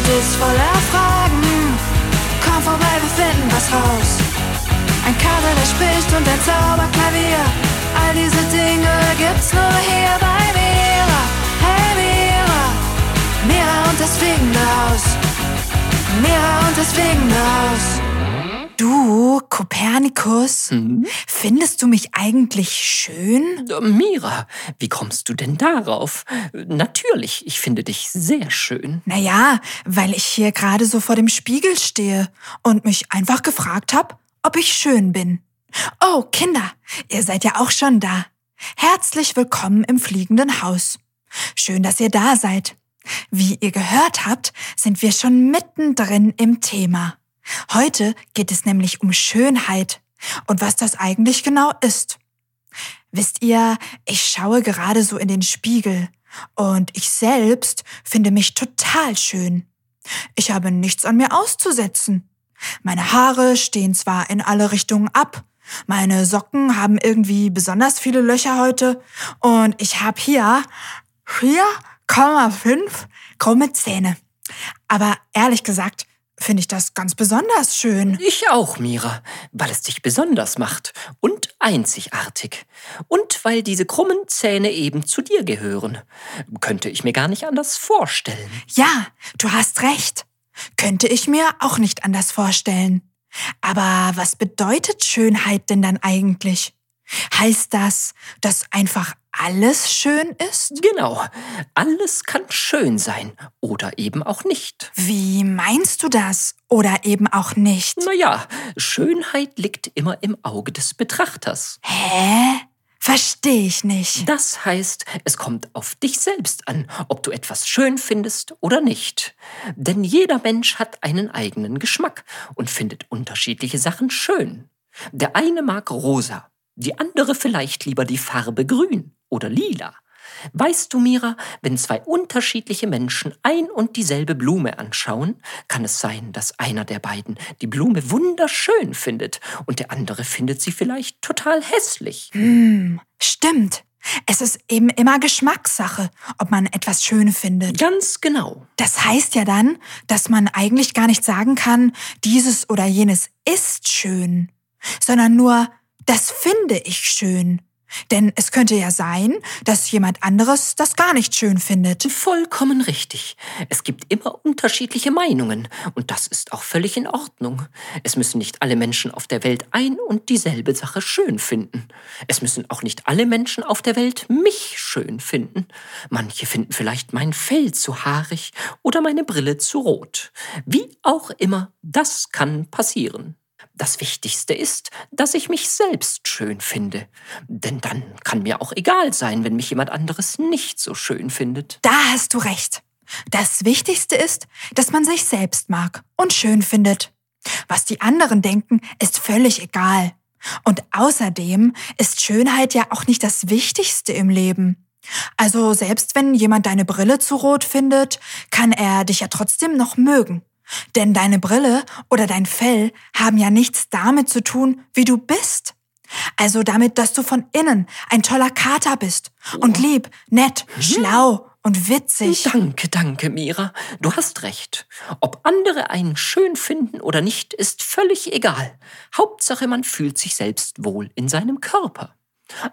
Welt ist voller Fragen. Komm vorbei, wir finden was raus. Ein Kater, der spricht und ein Zauberklavier. All diese Dinge gibt's nur hier bei Mira. Hey Mira, Mira und das fliegende Haus. Mira und das fliegende Haus. Du, Kopernikus, Hm? findest du mich eigentlich schön? Mira, wie kommst du denn darauf? Natürlich, ich finde dich sehr schön. Naja, weil ich hier gerade so vor dem Spiegel stehe und mich einfach gefragt habe, ob ich schön bin. Oh, Kinder, ihr seid ja auch schon da. Herzlich willkommen im fliegenden Haus. Schön, dass ihr da seid. Wie ihr gehört habt, sind wir schon mittendrin im Thema. Heute geht es nämlich um Schönheit und was das eigentlich genau ist. Wisst ihr, ich schaue gerade so in den Spiegel und ich selbst finde mich total schön. Ich habe nichts an mir auszusetzen. Meine Haare stehen zwar in alle Richtungen ab, meine Socken haben irgendwie besonders viele Löcher heute und ich habe hier 4,5 krumme Zähne. Aber ehrlich gesagt finde ich das ganz besonders schön. Ich auch, Mira, weil es dich besonders macht und einzigartig. Und weil diese krummen Zähne eben zu dir gehören. Könnte ich mir gar nicht anders vorstellen. Ja, du hast recht. Könnte ich mir auch nicht anders vorstellen. Aber was bedeutet Schönheit denn dann eigentlich? Heißt das, dass einfach alles schön ist? Genau, alles kann schön sein oder eben auch nicht. Wie meinst du das? Oder eben auch nicht? Naja, Schönheit liegt immer im Auge des Betrachters. Hä? Verstehe ich nicht. Das heißt, es kommt auf dich selbst an, ob du etwas schön findest oder nicht. Denn jeder Mensch hat einen eigenen Geschmack und findet unterschiedliche Sachen schön. Der eine mag rosa, die andere vielleicht lieber die Farbe grün oder lila. Weißt du, Mira, wenn zwei unterschiedliche Menschen ein und dieselbe Blume anschauen, kann es sein, dass einer der beiden die Blume wunderschön findet und der andere findet sie vielleicht total hässlich. Hm, stimmt. Es ist eben immer Geschmackssache, ob man etwas schön findet. Ganz genau. Das heißt ja dann, dass man eigentlich gar nicht sagen kann, dieses oder jenes ist schön, sondern nur, das finde ich schön. Denn es könnte ja sein, dass jemand anderes das gar nicht schön findet. Vollkommen richtig. Es gibt immer unterschiedliche Meinungen und das ist auch völlig in Ordnung. Es müssen nicht alle Menschen auf der Welt ein und dieselbe Sache schön finden. Es müssen auch nicht alle Menschen auf der Welt mich schön finden. Manche finden vielleicht mein Fell zu haarig oder meine Brille zu rot. Wie auch immer, das kann passieren. Das Wichtigste ist, dass ich mich selbst schön finde. Denn dann kann mir auch egal sein, wenn mich jemand anderes nicht so schön findet. Da hast du recht. Das Wichtigste ist, dass man sich selbst mag und schön findet. Was die anderen denken, ist völlig egal. Und außerdem ist Schönheit ja auch nicht das Wichtigste im Leben. Also selbst wenn jemand deine Brille zu rot findet, kann er dich ja trotzdem noch mögen. Denn deine Brille oder dein Fell haben ja nichts damit zu tun, wie du bist. Also damit, dass du von innen ein toller Kater bist und lieb, nett, schlau und witzig. Danke, danke, Mira. Du hast recht. Ob andere einen schön finden oder nicht, ist völlig egal. Hauptsache, man fühlt sich selbst wohl in seinem Körper.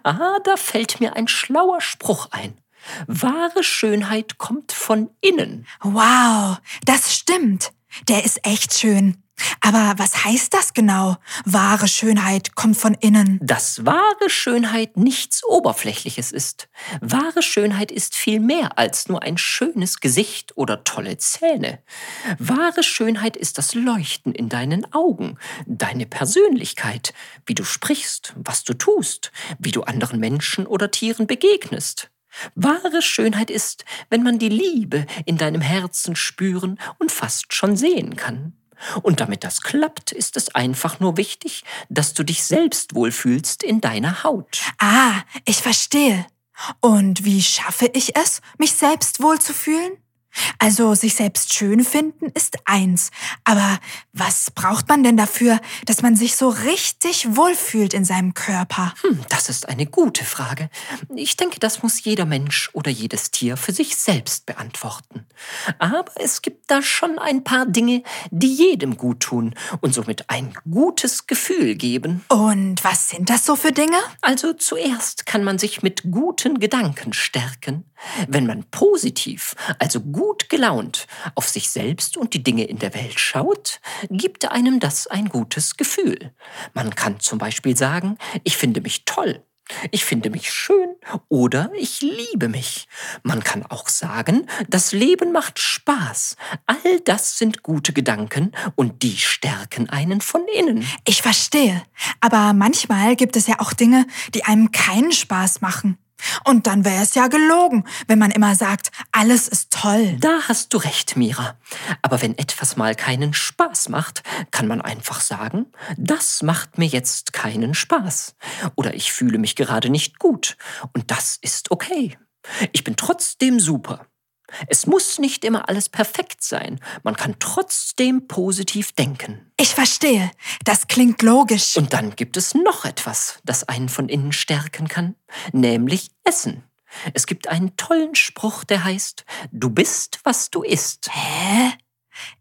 Ah, da fällt mir ein schlauer Spruch ein. Wahre Schönheit kommt von innen. Wow, das stimmt. Der ist echt schön. Aber was heißt das genau? Wahre Schönheit kommt von innen. Dass wahre Schönheit nichts Oberflächliches ist. Wahre Schönheit ist viel mehr als nur ein schönes Gesicht oder tolle Zähne. Wahre Schönheit ist das Leuchten in deinen Augen, deine Persönlichkeit, wie du sprichst, was du tust, wie du anderen Menschen oder Tieren begegnest. Wahre Schönheit ist, wenn man die Liebe in deinem Herzen spüren und fast schon sehen kann. Und damit das klappt, ist es einfach nur wichtig, dass du dich selbst wohlfühlst in deiner Haut. Ah, ich verstehe. Und wie schaffe ich es, mich selbst wohlzufühlen? Also sich selbst schön finden ist eins. Aber was braucht man denn dafür, dass man sich so richtig wohlfühlt in seinem Körper? Hm, das ist eine gute Frage. Ich denke, das muss jeder Mensch oder jedes Tier für sich selbst beantworten. Aber es gibt da schon ein paar Dinge, die jedem gut tun und somit ein gutes Gefühl geben. Und was sind das so für Dinge? Also zuerst kann man sich mit guten Gedanken stärken. Wenn man positiv, also gut gelaunt, auf sich selbst und die Dinge in der Welt schaut, gibt einem das ein gutes Gefühl. Man kann zum Beispiel sagen, ich finde mich toll, ich finde mich schön oder ich liebe mich. Man kann auch sagen, das Leben macht Spaß. All das sind gute Gedanken und die stärken einen von innen. Ich verstehe. Aber manchmal gibt es ja auch Dinge, die einem keinen Spaß machen. Und dann wäre es ja gelogen, wenn man immer sagt, alles ist toll. Da hast du recht, Mira. Aber wenn etwas mal keinen Spaß macht, kann man einfach sagen, das macht mir jetzt keinen Spaß. Oder ich fühle mich gerade nicht gut. Und das ist okay. Ich bin trotzdem super. Es muss nicht immer alles perfekt sein. Man kann trotzdem positiv denken. Ich verstehe. Das klingt logisch. Und dann gibt es noch etwas, das einen von innen stärken kann, nämlich Essen. Es gibt einen tollen Spruch, der heißt, du bist, was du isst. Hä?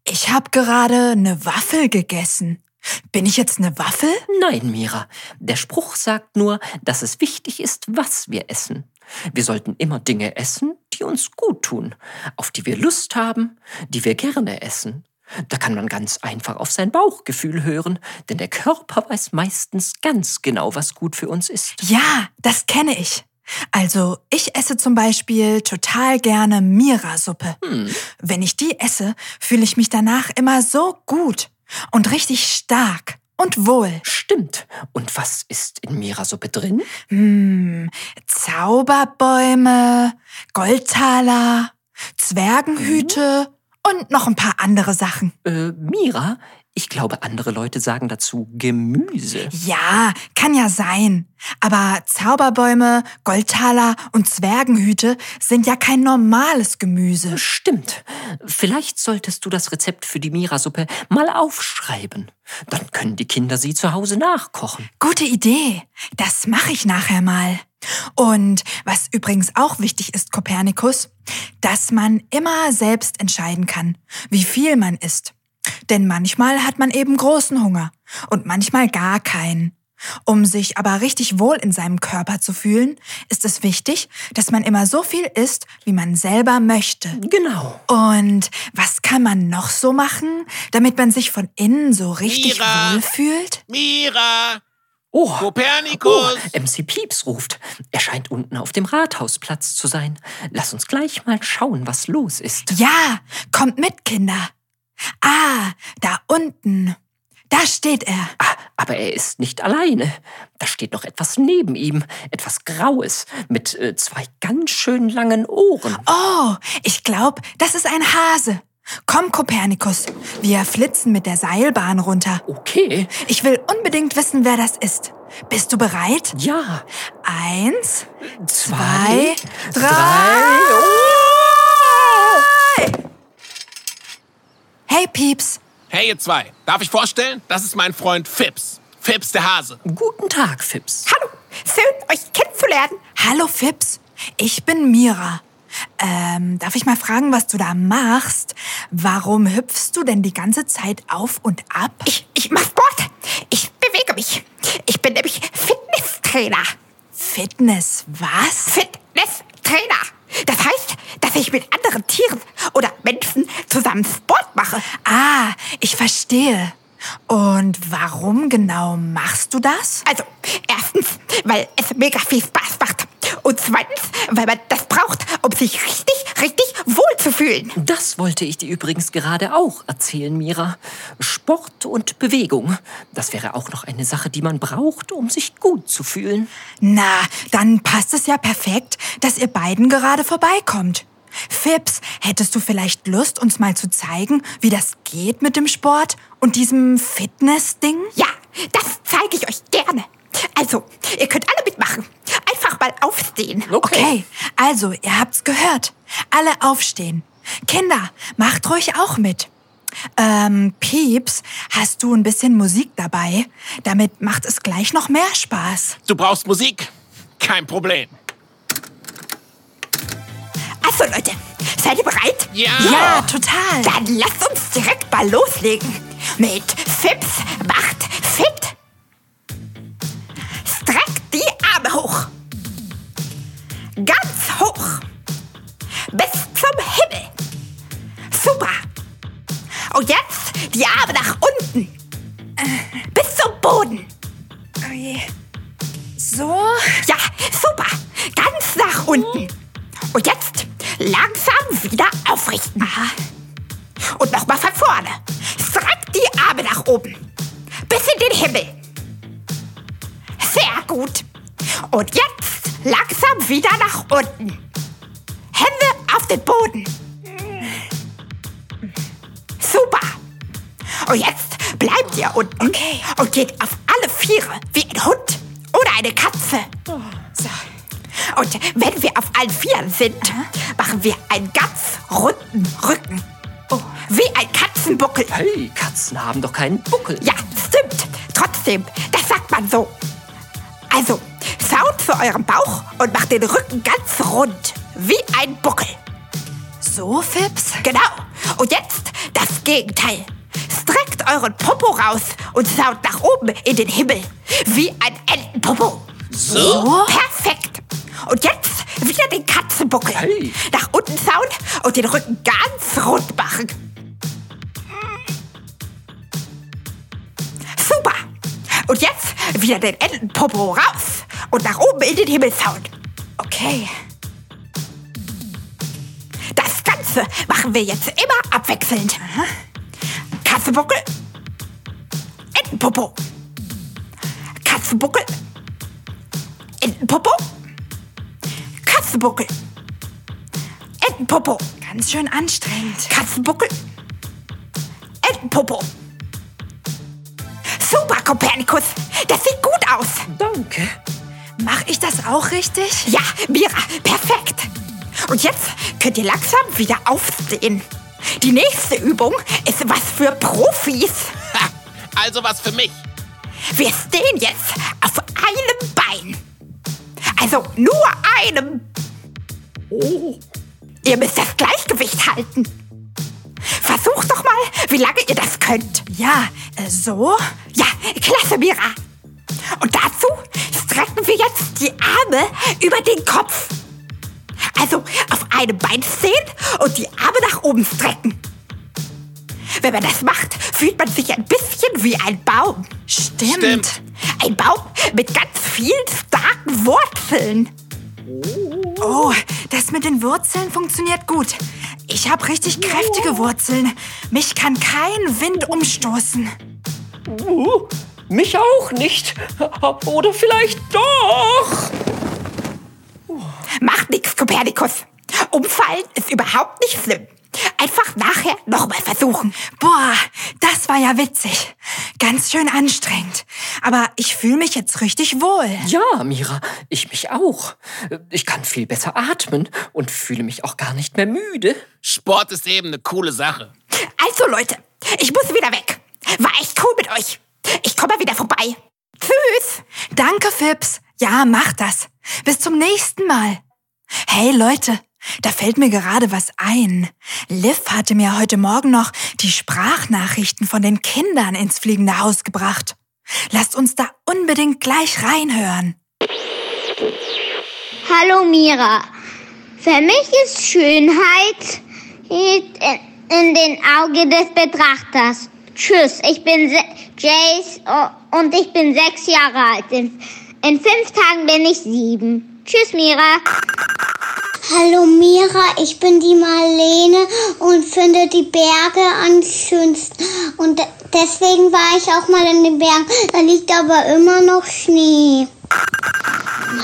Ich habe gerade eine Waffel gegessen. Bin ich jetzt eine Waffel? Nein, Mira. Der Spruch sagt nur, dass es wichtig ist, was wir essen. Wir sollten immer Dinge essen, die uns gut tun, auf die wir Lust haben, die wir gerne essen. Da kann man ganz einfach auf sein Bauchgefühl hören, denn der Körper weiß meistens ganz genau, was gut für uns ist. Ja, das kenne ich. Also, ich esse zum Beispiel total gerne Mira-Suppe. Hm. Wenn ich die esse, fühle ich mich danach immer so gut und richtig stark und wohl. Stimmt. Und was ist in Mira-Suppe drin? Hm, Zauberbäume, Goldtaler, Zwergenhüte und noch ein paar andere Sachen. Äh, Mira? Ich glaube, andere Leute sagen dazu Gemüse. Ja, kann ja sein. Aber Zauberbäume, Goldtaler und Zwergenhüte sind ja kein normales Gemüse. Stimmt. Vielleicht solltest du das Rezept für die Mira-Suppe mal aufschreiben. Dann können die Kinder sie zu Hause nachkochen. Gute Idee. Das mache ich nachher mal. Und was übrigens auch wichtig ist, Kopernikus, dass man immer selbst entscheiden kann, wie viel man isst. Denn manchmal hat man eben großen Hunger und manchmal gar keinen. Um sich aber richtig wohl in seinem Körper zu fühlen, ist es wichtig, dass man immer so viel isst, wie man selber möchte. Genau. Und was kann man noch so machen, damit man sich von innen so richtig Mira! wohl fühlt? Mira! Oh, Kopernikus! Oh, MC Pieps ruft. Er scheint unten auf dem Rathausplatz zu sein. Lass uns gleich mal schauen, was los ist. Ja, kommt mit, Kinder. Ah, da unten. Da steht er. Ah, aber er ist nicht alleine. Da steht noch etwas neben ihm, etwas Graues, mit äh, zwei ganz schön langen Ohren. Oh, ich glaube, das ist ein Hase. Komm, Kopernikus, wir flitzen mit der Seilbahn runter. Okay, Ich will unbedingt wissen, wer das ist. Bist du bereit? ja. Eins, Zwei, drei. drei. Hey, Pieps. Hey, ihr zwei. Darf ich vorstellen? Das ist mein Freund Fips. Fips der Hase. Guten Tag, Fips. Hallo, schön, euch kennenzulernen. Hallo, Fips. Ich bin Mira. Ähm, darf ich mal fragen, was du da machst? Warum hüpfst du denn die ganze Zeit auf und ab? Ich, ich mach Sport. Ich bewege mich. Ich bin nämlich Fitnesstrainer. Fitness, was? Fitnesstrainer. Das heißt, dass ich mit anderen Tieren Menschen zusammen Sport mache. Ah, ich verstehe. Und warum genau machst du das? Also, erstens, weil es mega viel Spaß macht. Und zweitens, weil man das braucht, um sich richtig, richtig wohl zu fühlen. Das wollte ich dir übrigens gerade auch erzählen, Mira. Sport und Bewegung. Das wäre auch noch eine Sache, die man braucht, um sich gut zu fühlen. Na, dann passt es ja perfekt, dass ihr beiden gerade vorbeikommt. Fips, hättest du vielleicht Lust, uns mal zu zeigen, wie das geht mit dem Sport und diesem Fitness-Ding? Ja, das zeige ich euch gerne. Also, ihr könnt alle mitmachen. Einfach mal aufstehen. Okay, also, ihr habt's gehört. Alle aufstehen. Kinder, macht ruhig auch mit. Ähm, Pieps, hast du ein bisschen Musik dabei? Damit macht es gleich noch mehr Spaß. Du brauchst Musik? Kein Problem. Also Leute, seid ihr bereit? Ja! Ja, total. Dann lasst uns direkt mal loslegen. Mit Fips macht fit. Streckt die Arme hoch. Ganz hoch. Bis zum Himmel. Super. Und jetzt die Arme nach unten. Bis zum Boden. Eine Katze. So. Und wenn wir auf allen Vieren sind, machen wir einen ganz runden Rücken. Oh, wie ein Katzenbuckel. Hey, Katzen haben doch keinen Buckel. Ja, stimmt. Trotzdem, das sagt man so. Also, schaut zu eurem Bauch und macht den Rücken ganz rund, wie ein Buckel. So, Fips? Genau. Und jetzt das Gegenteil. Streckt euren Popo raus und schaut nach oben in den Himmel, wie ein Entenpopo. So? Perfekt. Und jetzt wieder den Katzenbuckel. Hey. Nach unten schauen und den Rücken ganz rund machen. Super. Und jetzt wieder den Entenpopo raus und nach oben in den Himmel schauen. Okay. Das Ganze machen wir jetzt immer abwechselnd. Katzenbuckel. Entenpopo. Katzenbuckel. Entenpopo. Katzenbuckel. Entenpopo. Ganz schön anstrengend. Katzenbuckel. Entenpopo. Super, Kopernikus. Das sieht gut aus. Danke. Mach ich das auch richtig? Ja, Mira, perfekt. Und jetzt könnt ihr langsam wieder aufstehen. Die nächste Übung ist was für Profis. Ha, also was für mich. Wir stehen jetzt auf einem Bein. Also nur einem. Oh. Ihr müsst das Gleichgewicht halten. Versucht doch mal, wie lange ihr das könnt. Ja, äh, so? Ja, klasse, Mira. Und dazu strecken wir jetzt die Arme über den Kopf. Also auf einem Bein stehen und die Arme nach oben strecken. Wenn man das macht, fühlt man sich ein bisschen wie ein Baum. Stimmt. Stimmt. Ein Baum mit ganz vielen starken Wurzeln. Oh, das mit den Wurzeln funktioniert gut. Ich habe richtig kräftige Wurzeln. Mich kann kein Wind umstoßen. Uh, mich auch nicht. Oder vielleicht doch. Macht nichts, Kopernikus. Umfallen ist überhaupt nicht schlimm. Einfach nachher nochmal versuchen. Boah, das war ja witzig. Ganz schön anstrengend. Aber ich fühle mich jetzt richtig wohl. Ja, Mira, ich mich auch. Ich kann viel besser atmen und fühle mich auch gar nicht mehr müde. Sport ist eben eine coole Sache. Also Leute, ich muss wieder weg. War echt cool mit euch. Ich komme mal wieder vorbei. Tschüss. Danke, Fips. Ja, mach das. Bis zum nächsten Mal. Hey Leute, da fällt mir gerade was ein. Liv hatte mir heute Morgen noch die Sprachnachrichten von den Kindern ins fliegende Haus gebracht. Lasst uns da unbedingt gleich reinhören. Hallo Mira. Für mich ist Schönheit in, den Augen des Betrachters. Tschüss, ich bin Jace und ich bin sechs Jahre alt. In fünf Tagen bin ich sieben. Tschüss, Mira. Hallo Mira, ich bin die Marlene und finde die Berge am schönsten. Und de- deswegen war ich auch mal in den Bergen. Da liegt aber immer noch Schnee.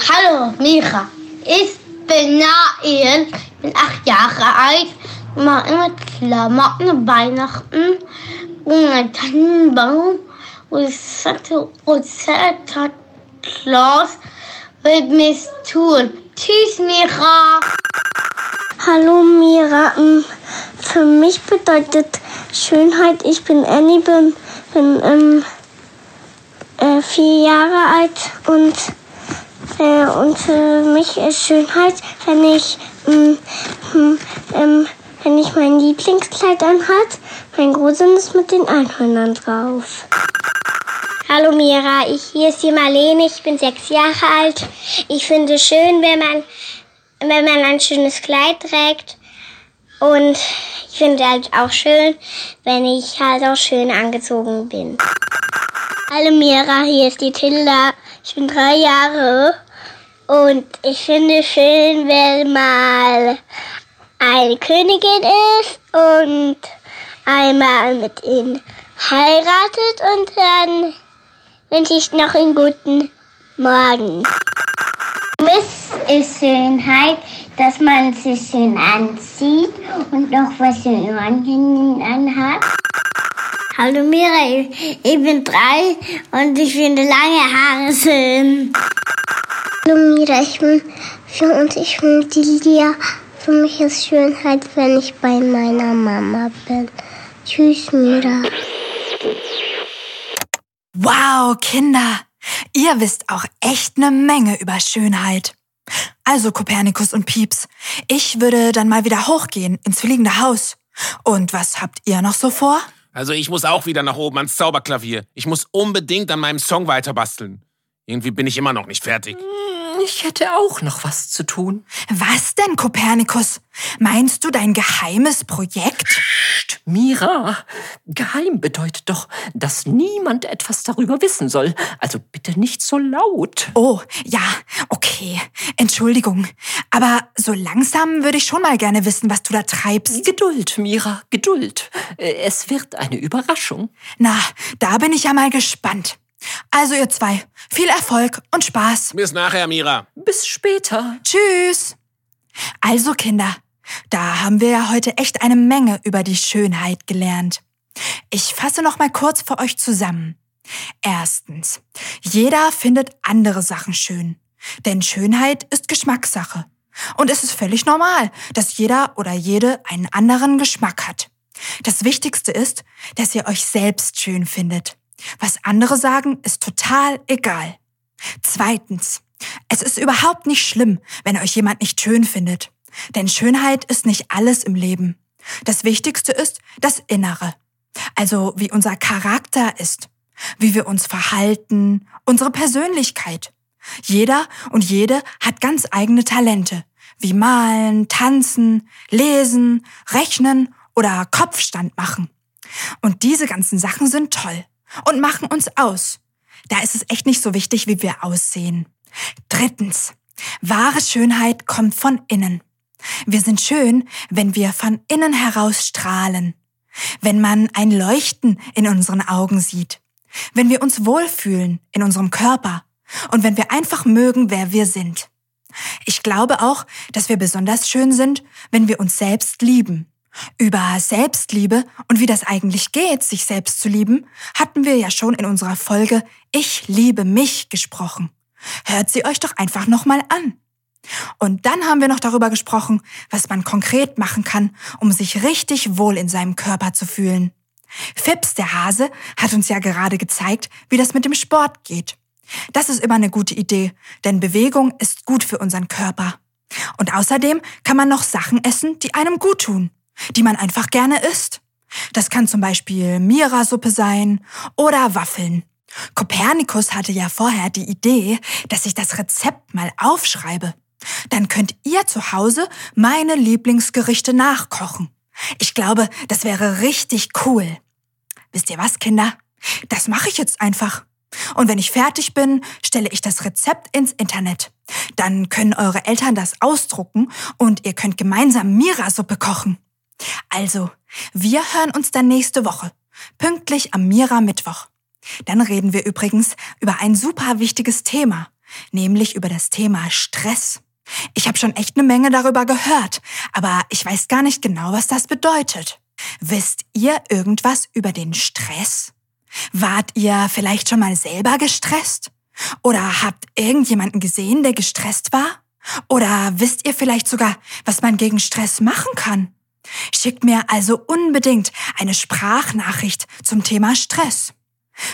Hallo, Mira. Ich bin Nael, bin acht Jahre alt, mache immer Klamotten, Weihnachten und einen Tannenbaum und Santa und Santa Claus wird mir's tun. Tschüss, Mira. Hallo Mira. Ähm, Für mich bedeutet Schönheit, ich bin Annie, bin, bin ähm, äh, vier Jahre alt und, äh, und für mich ist Schönheit, wenn ich, ähm, hm, ähm, wenn ich mein Lieblingskleid anhat, mein Großes mit den Einhörnern drauf. Hallo Mira, ich, hier ist die Marlene, ich bin sechs Jahre alt. Ich finde es schön, wenn man, wenn man ein schönes Kleid trägt. Und ich finde halt auch schön, wenn ich halt auch schön angezogen bin. Hallo Mira, hier ist die Tilda. Ich bin drei Jahre und ich finde es schön, wenn mal eine Königin ist und einmal mit ihnen heiratet und dann wünsche ich noch einen guten Morgen. Miss ist Schönheit, dass man sich schön anzieht und noch was in Ohren anhat. Hallo Mira, ich bin drei und ich finde lange Haare schön. Hallo Mira, ich bin vier und ich bin die Lia. Für mich ist Schönheit, wenn ich bei meiner Mama bin. Tschüss, Mira. Wow, Kinder, ihr wisst auch echt eine Menge über Schönheit. Also, Kopernikus und Pieps, ich würde dann mal wieder hochgehen ins fliegende Haus. Und was habt ihr noch so vor? Also ich muss auch wieder nach oben ans Zauberklavier. Ich muss unbedingt an meinem Song weiterbasteln. Irgendwie bin ich immer noch nicht fertig. Ich hätte auch noch was zu tun. Was denn, Kopernikus? Meinst du dein geheimes Projekt? Psst, Mira, geheim bedeutet doch, dass niemand etwas darüber wissen soll. Also bitte nicht so laut. Oh, ja, okay. Entschuldigung. Aber so langsam würde ich schon mal gerne wissen, was du da treibst. Geduld, Mira, Geduld. Äh, Es wird eine Überraschung. Na, da bin ich ja mal gespannt. Also ihr zwei, viel Erfolg und Spaß. Bis nachher, Mira. Bis später. Tschüss. Also Kinder, da haben wir ja heute echt eine Menge über die Schönheit gelernt. Ich fasse noch mal kurz für euch zusammen. Erstens, jeder findet andere Sachen schön, denn Schönheit ist Geschmackssache. Und es ist völlig normal, dass jeder oder jede einen anderen Geschmack hat. Das Wichtigste ist, dass ihr euch selbst schön findet. Was andere sagen, ist total egal. Zweitens, es ist überhaupt nicht schlimm, wenn euch jemand nicht schön findet. Denn Schönheit ist nicht alles im Leben. Das Wichtigste ist das Innere. Also wie unser Charakter ist, wie wir uns verhalten, unsere Persönlichkeit. Jeder und jede hat ganz eigene Talente, wie malen, tanzen, lesen, rechnen oder Kopfstand machen. Und diese ganzen Sachen sind toll und machen uns aus. Da ist es echt nicht so wichtig, wie wir aussehen. Drittens, wahre Schönheit kommt von innen. Wir sind schön, wenn wir von innen heraus strahlen, wenn man ein Leuchten in unseren Augen sieht, wenn wir uns wohlfühlen in unserem Körper und wenn wir einfach mögen, wer wir sind. Ich glaube auch, dass wir besonders schön sind, wenn wir uns selbst lieben. Über Selbstliebe und wie das eigentlich geht, sich selbst zu lieben, hatten wir ja schon in unserer Folge Ich liebe mich gesprochen. Hört sie euch doch einfach nochmal an. Und dann haben wir noch darüber gesprochen, was man konkret machen kann, um sich richtig wohl in seinem Körper zu fühlen. Fips, der Hase, hat uns ja gerade gezeigt, wie das mit dem Sport geht. Das ist immer eine gute Idee, denn Bewegung ist gut für unseren Körper. Und außerdem kann man noch Sachen essen, die einem gut tun, die man einfach gerne isst. Das kann zum Beispiel Mira-Suppe sein oder Waffeln. Kopernikus hatte ja vorher die Idee, dass ich das Rezept mal aufschreibe. Dann könnt ihr zu Hause meine Lieblingsgerichte nachkochen. Ich glaube, das wäre richtig cool. Wisst ihr was, Kinder? Das mache ich jetzt einfach. Und wenn ich fertig bin, stelle ich das Rezept ins Internet. Dann können eure Eltern das ausdrucken und ihr könnt gemeinsam Mira-Suppe kochen. Also, wir hören uns dann nächste Woche, pünktlich am Mira-Mittwoch. Dann reden wir übrigens über ein super wichtiges Thema, nämlich über das Thema Stress. Ich habe schon echt eine Menge darüber gehört, aber ich weiß gar nicht genau, was das bedeutet. Wisst ihr irgendwas über den Stress? Wart ihr vielleicht schon mal selber gestresst? Oder habt irgendjemanden gesehen, der gestresst war? Oder wisst ihr vielleicht sogar, was man gegen Stress machen kann? Schickt mir also unbedingt eine Sprachnachricht zum Thema Stress.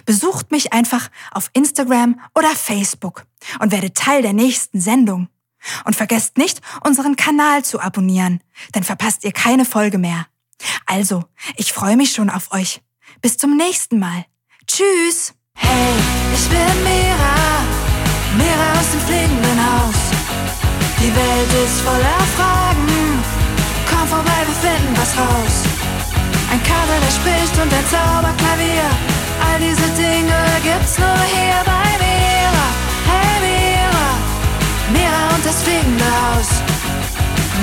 Besucht mich einfach auf Instagram oder Facebook und werdet Teil der nächsten Sendung. Und vergesst nicht, unseren Kanal zu abonnieren, dann verpasst ihr keine Folge mehr. Also, ich freue mich schon auf euch. Bis zum nächsten Mal. Tschüss. Hey, ich bin Mira, Mira aus dem fliegenden Haus. Die Welt ist voller Fragen. Vorbei, wir finden was raus. Ein Kater, der spricht und ein Zauberklavier. All diese Dinge gibt's nur hier bei Mira. Hey Mira, Mira und das fliegende Haus.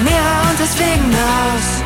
Mira und das fliegende Haus.